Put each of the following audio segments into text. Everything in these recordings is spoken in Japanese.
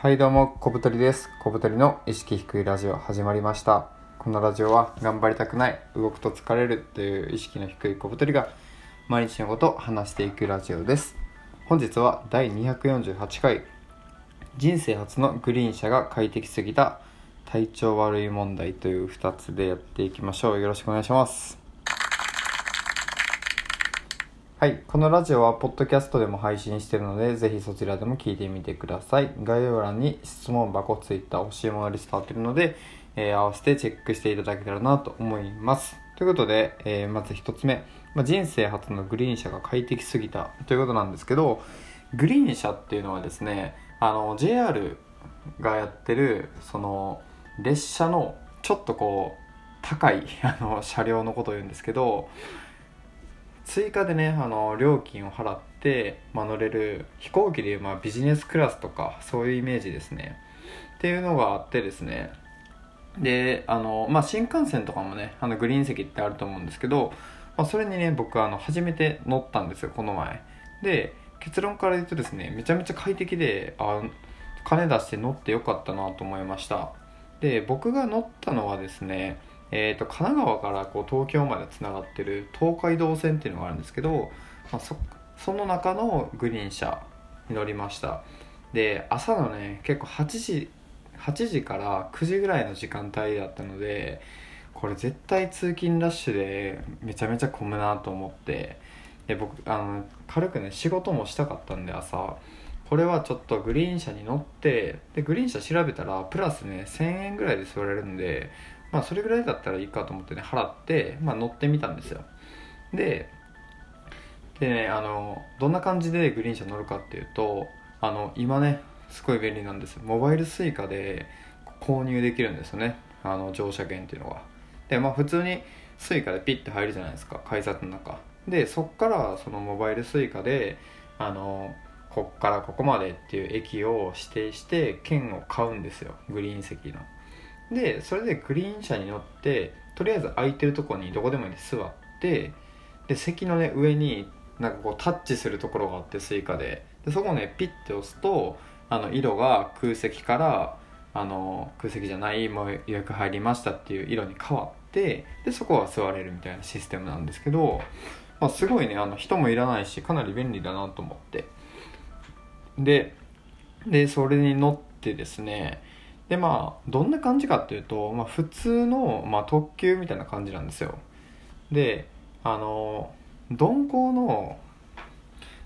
はいどうも小太りです。小太りの意識低いラジオ始まりました。このラジオは頑張りたくない動くと疲れるという意識の低い小太りが毎日のことを話していくラジオです。本日は第248回。人生初のグリーン車が快適すぎた体調悪い問題という2つでやっていきましょう。よろしくお願いします。はい。このラジオは、ポッドキャストでも配信しているので、ぜひそちらでも聞いてみてください。概要欄に質問箱、ツイッター、欲しいものリスト貼ってるので、えー、合わせてチェックしていただけたらなと思います。ということで、えー、まず1つ目、まあ、人生初のグリーン車が快適すぎたということなんですけど、グリーン車っていうのはですね、あの、JR がやってる、その、列車のちょっとこう、高いあの車両のことを言うんですけど、追加でねあの料金を払って、まあ、乗れる飛行機でいう、まあ、ビジネスクラスとかそういうイメージですね。っていうのがあってですね。であの、まあ、新幹線とかもねあのグリーン席ってあると思うんですけど、まあ、それにね僕あの初めて乗ったんですよこの前。で結論から言うとですねめちゃめちゃ快適であ金出して乗ってよかったなと思いました。で僕が乗ったのはですねえーと、神奈川からこう東京までつながってる東海道線っていうのがあるんですけど、まあ、そその中のグリーン車に乗りました。で朝のね結構8時8時から9時ぐらいの時間帯だったのでこれ絶対通勤ラッシュでめちゃめちゃ混むなと思って。で僕あの軽くね仕事もしたかったんで朝。これはちょっとグリーン車に乗ってでグリーン車調べたらプラスね1000円ぐらいで座れるんでまあそれぐらいだったらいいかと思ってね払って、まあ、乗ってみたんですよ。ででねあのどんな感じでグリーン車乗るかっていうとあの今ねすごい便利なんですモバイル Suica で購入できるんですよね。あの乗車券っていうのがでまあ普通に Suica でピッて入るじゃないですか改札の中。でそっからそのモバイル Suica であのこっからここまでっていう駅を指定して券を買うんですよ。グリーン席の。でそれでグリーン車に乗ってとりあえず空いてるとこにどこでもいいんで座ってで席のね上になんかこうタッチするところがあって Suicaで。でそこをねピッて押すとあの色が空席からあの空席じゃないもう予約入りましたっていう色に変わってでそこは座れるみたいなシステムなんですけど、まあ、すごいねあの人もいらないしかなり便利だなと思って。ででそれに乗ってですねでまあどんな感じかっていうと、まあ、普通の、まあ、特急みたいな感じなんですよ。であの鈍行の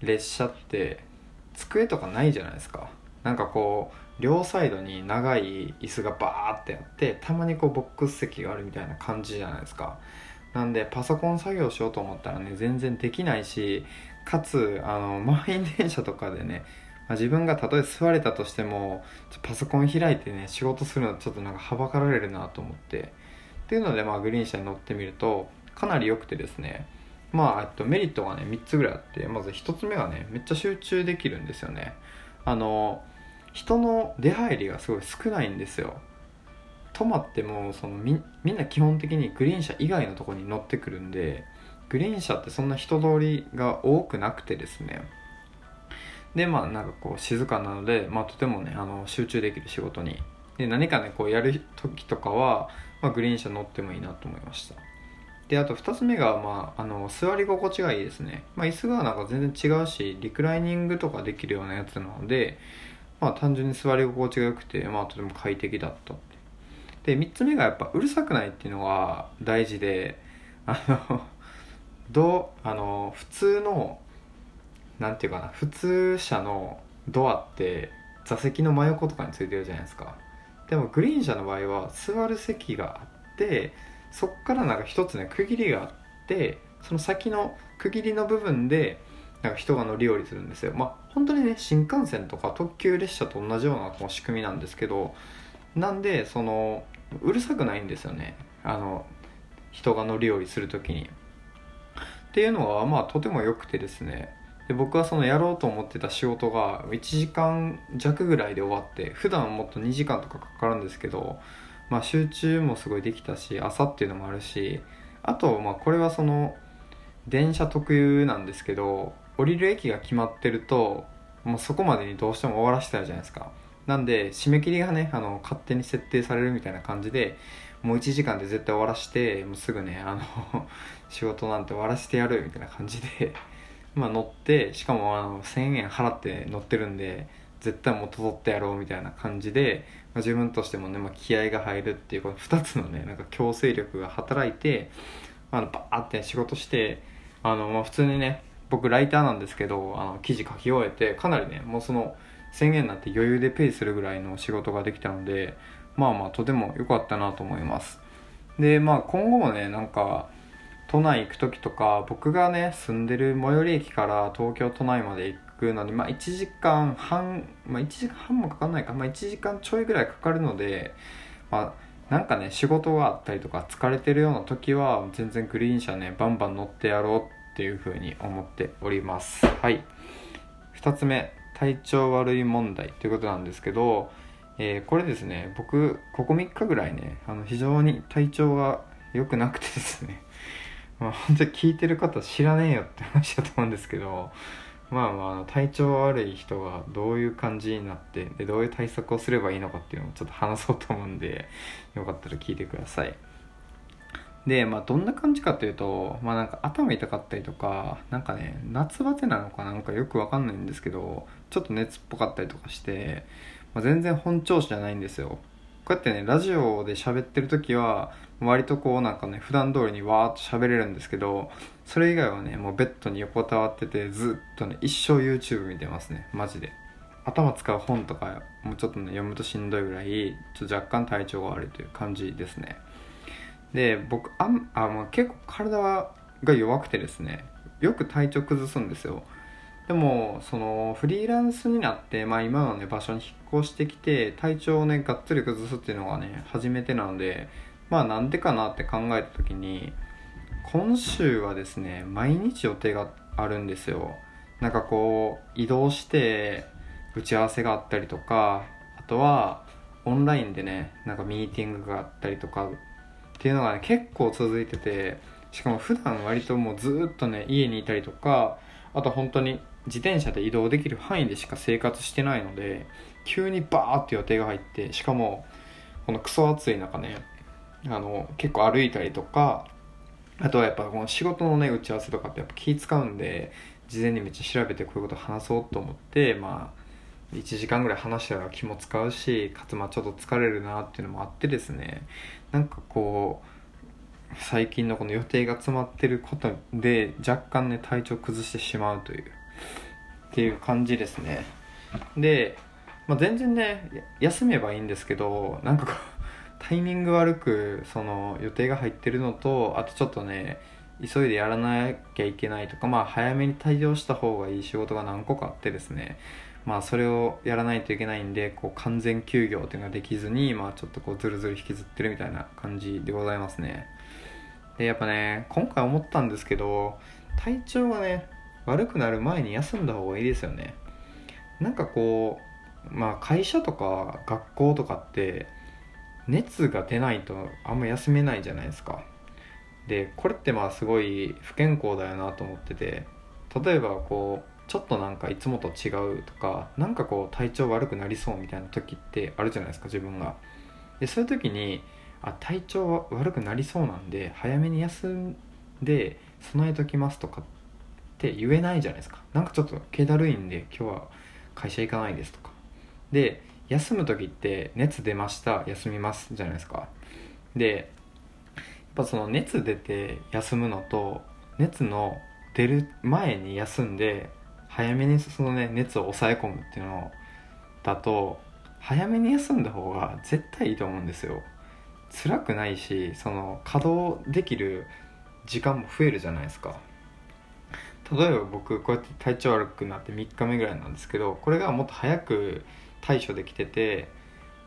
列車って机とかないじゃないですか。なんかこう両サイドに長い椅子がバーってあってたまにこうボックス席があるみたいな感じじゃないですか。なんでパソコン作業しようと思ったらね全然できないしかつあの満員電車とかでねまあ、自分がたとえ座れたとしてもパソコン開いてね仕事するのちょっとなんかはばかられるなと思って。っていうのでまあグリーン車に乗ってみるとかなり良くてですね。まあえっとメリットがね3つぐらいあってまず1つ目がねめっちゃ集中できるんですよね。あの人の出入りがすごい少ないんですよ。止まってもそのみみんな基本的にグリーン車以外のとこに乗ってくるんでグリーン車ってそんな人通りが多くなくてですね。でまあなんかこう静かなので、まあ、とてもねあの集中できる仕事に。で何かねこうやる時とかは、まあ、グリーン車乗ってもいいなと思いました。であと2つ目が、まあ、あの座り心地がいいですね、まあ、椅子がなんか全然違うしリクライニングとかできるようなやつなので、まあ、単純に座り心地が良くて、まあ、とても快適だったで3つ目がやっぱうるさくないっていうのが大事であのどうあの普通のなんていうかな普通車のドアって座席の真横とかについてるじゃないですか。でもグリーン車の場合は座る席があってそっからなんか一つね区切りがあってその先の区切りの部分でなんか人が乗り降りするんですよ。まあ本当にね新幹線とか特急列車と同じようなこう仕組みなんですけどなんでそのうるさくないんですよね。あの人が乗り降りする時に。っていうのはまあとても良くてですね。で僕はそのやろうと思ってた仕事が1時間弱ぐらいで終わって普段はもっと2時間とかかかるんですけど、まあ、集中もすごいできたし朝っていうのもあるしあとまあこれはその電車特有なんですけど降りる駅が決まってるともうそこまでにどうしても終わらせたいじゃないですか。なんで締め切りがねあの勝手に設定されるみたいな感じでもう1時間で絶対終わらしてもうすぐねあの 仕事なんて終わらせてやるみたいな感じでまあ乗ってしかもあの1000円払って乗ってるんで絶対元取ってやろうみたいな感じで、まあ、自分としてもね、まあ、気合が入るっていうこの2つのねなんか強制力が働いてあのバーって仕事してあの、まあ、普通にね僕ライターなんですけどあの記事書き終えてかなりねもうその宣言になって余裕でペイするぐらいの仕事ができたのでまあまあとても良かったなと思います。でまあ今後もねなんか都内行く時とか僕がね住んでる最寄り駅から東京都内まで行くのにまあ1時間半まあ1時間半もかかんないか。まあ1時間ちょいぐらいかかるのでまあなんかね仕事があったりとか疲れてるような時は全然グリーン車ねバンバン乗ってやろうっていうふうに思っております。はい。2つ目体調悪い問題ということなんですけど、えー、これですね僕ここ3日ぐらいねあの非常に体調が良くなくてですね。まあ本当に聞いてる方知らねえよって話だと思うんですけどまあまあ体調悪い人がどういう感じになってでどういう対策をすればいいのかっていうのをちょっと話そうと思うんでよかったら聞いてください。でまあどんな感じかというとまあなんか頭痛かったりとかなんかね夏バテなのかなんかよくわかんないんですけどちょっと熱っぽかったりとかして、まあ、全然本調子じゃないんですよ。こうやってねラジオで喋ってる時は割とこうなんかね普段通りにわーっと喋れるんですけどそれ以外はねもうベッドに横たわっててずっとね一生 YouTube 見てますね。マジで。頭使う本とかもうちょっとね読むとしんどいぐらいちょっと若干体調が悪いという感じですね。で僕あんあ、まあ、結構体が弱くてですねよく体調崩すんですよ。でもそのフリーランスになって、まあ、今のね場所に引っ越してきて体調をねがっつり崩すっていうのがね初めてなのでまあなんでかなって考えた時に今週はですね毎日予定があるんですよ。なんかこう移動して打ち合わせがあったりとかあとはオンラインでねなんかミーティングがあったりとかっていうのがね結構続いててしかも普段割ともうずっとね家にいたりとかあと本当に自転車で移動できる範囲でしか生活してないので急にバーって予定が入ってしかもこのクソ暑い中ねあの結構歩いたりとかあとはやっぱこの仕事のね打ち合わせとかってやっぱ気使うんで事前にめっちゃ調べてこういうこと話そうと思ってまあ1時間ぐらい話したら気も使うしかつまあちょっと疲れるなっていうのもあってですねなんかこう最近のこの予定が詰まってることで若干ね体調崩してしまうという。っていう感じですね。で、まあ、全然ね休めばいいんですけどなんかこう タイミング悪くその予定が入ってるのとあとちょっとね急いでやらなきゃいけないとかまあ早めに対応した方がいい仕事が何個かあってですね。まあそれをやらないといけないんでこう完全休業っていうのができずにまあちょっとこうずるずる引きずってるみたいな感じでございますね。でやっぱね今回思ったんですけど体調がね悪くなる前に休んだ方がいいですよね。なんかこうまあ会社とか学校とかって熱が出ないとあんま休めないじゃないですか。でこれってまあすごい不健康だよなと思ってて例えばこうちょっとなんかいつもと違うとかなんかこう体調悪くなりそうみたいな時ってあるじゃないですか自分が。でそういう時にあ体調悪くなりそうなんで早めに休んで備えときますとかっって言えないじゃないですか。なんかちょっと気だるいんで今日は会社行かないですとか。で休む時って熱出ました休みますじゃないですか。でやっぱその熱出て休むのと熱の出る前に休んで早めにそのね熱を抑え込むっていうのだと早めに休んだ方が絶対いいと思うんですよ。辛くないしその稼働できる時間も増えるじゃないですか。例えば僕こうやって体調悪くなって3日目ぐらいなんですけどこれがもっと早く対処できてて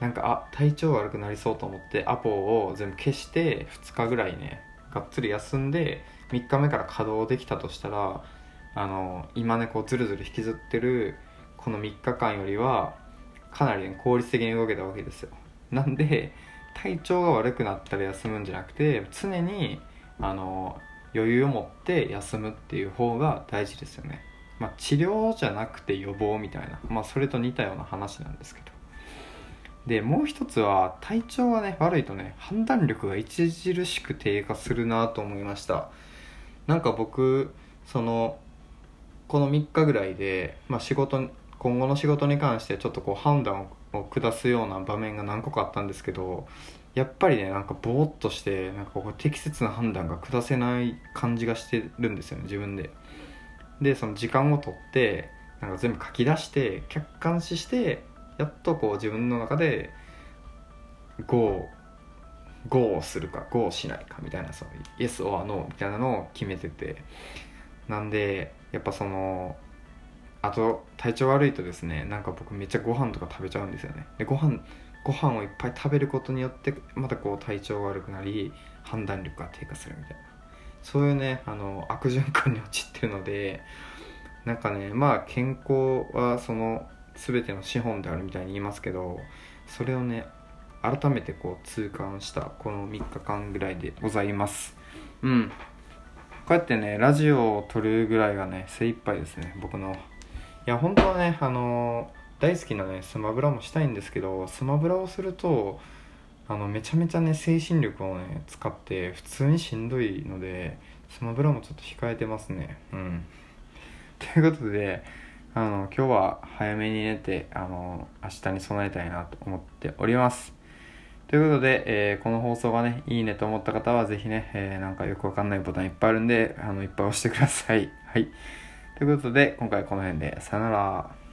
なんかあ体調悪くなりそうと思ってアポを全部消して2日ぐらいねがっつり休んで3日目から稼働できたとしたらあの今ねこうずるずる引きずってるこの3日間よりはかなり、ね、効率的に動けたわけですよ。なんで体調が悪くなったら休むんじゃなくて常にあの余裕を持って休むっていう方が大事ですよね。まあ、治療じゃなくて予防みたいな、まあ、それと似たような話なんですけど。でもう一つは体調がね悪いとね判断力が著しく低下するなと思いました。なんか僕そのこの3日ぐらいで、まあ、仕事今後の仕事に関してちょっとこう判断をを下すような場面が何個かあったんですけどやっぱりねなんかぼーっとしてなんかこう適切な判断が下せない感じがしてるんですよね自分で。でその時間を取ってなんか全部書き出して客観視してやっとこう自分の中で GO, GO をするか GO しないかみたいなそう Yes or No みたいなのを決めてて。なんでやっぱそのあと体調悪いとですねなんか僕めっちゃご飯とか食べちゃうんですよね。でご飯ご飯をいっぱい食べることによってまたこう体調悪くなり判断力が低下するみたいな。そういうねあの悪循環に陥ってるのでなんかねまあ健康はその全ての資本であるみたいに言いますけどそれをね改めてこう痛感したこの3日間ぐらいでございます。うん。こうやってねラジオを撮るぐらいがね精一杯ですね僕のいや本当はねあの大好きなねスマブラもしたいんですけどスマブラをするとあのめちゃめちゃね精神力をね使って普通にしんどいのでスマブラもちょっと控えてますね。うん。ということであの今日は早めに寝てあの明日に備えたいなと思っております。ということで、えー、この放送がねいいねと思った方はぜひね、えー、なんかよくわかんないボタンいっぱいあるんであのいっぱい押してください。はい。ということで、今回この辺で、さよなら。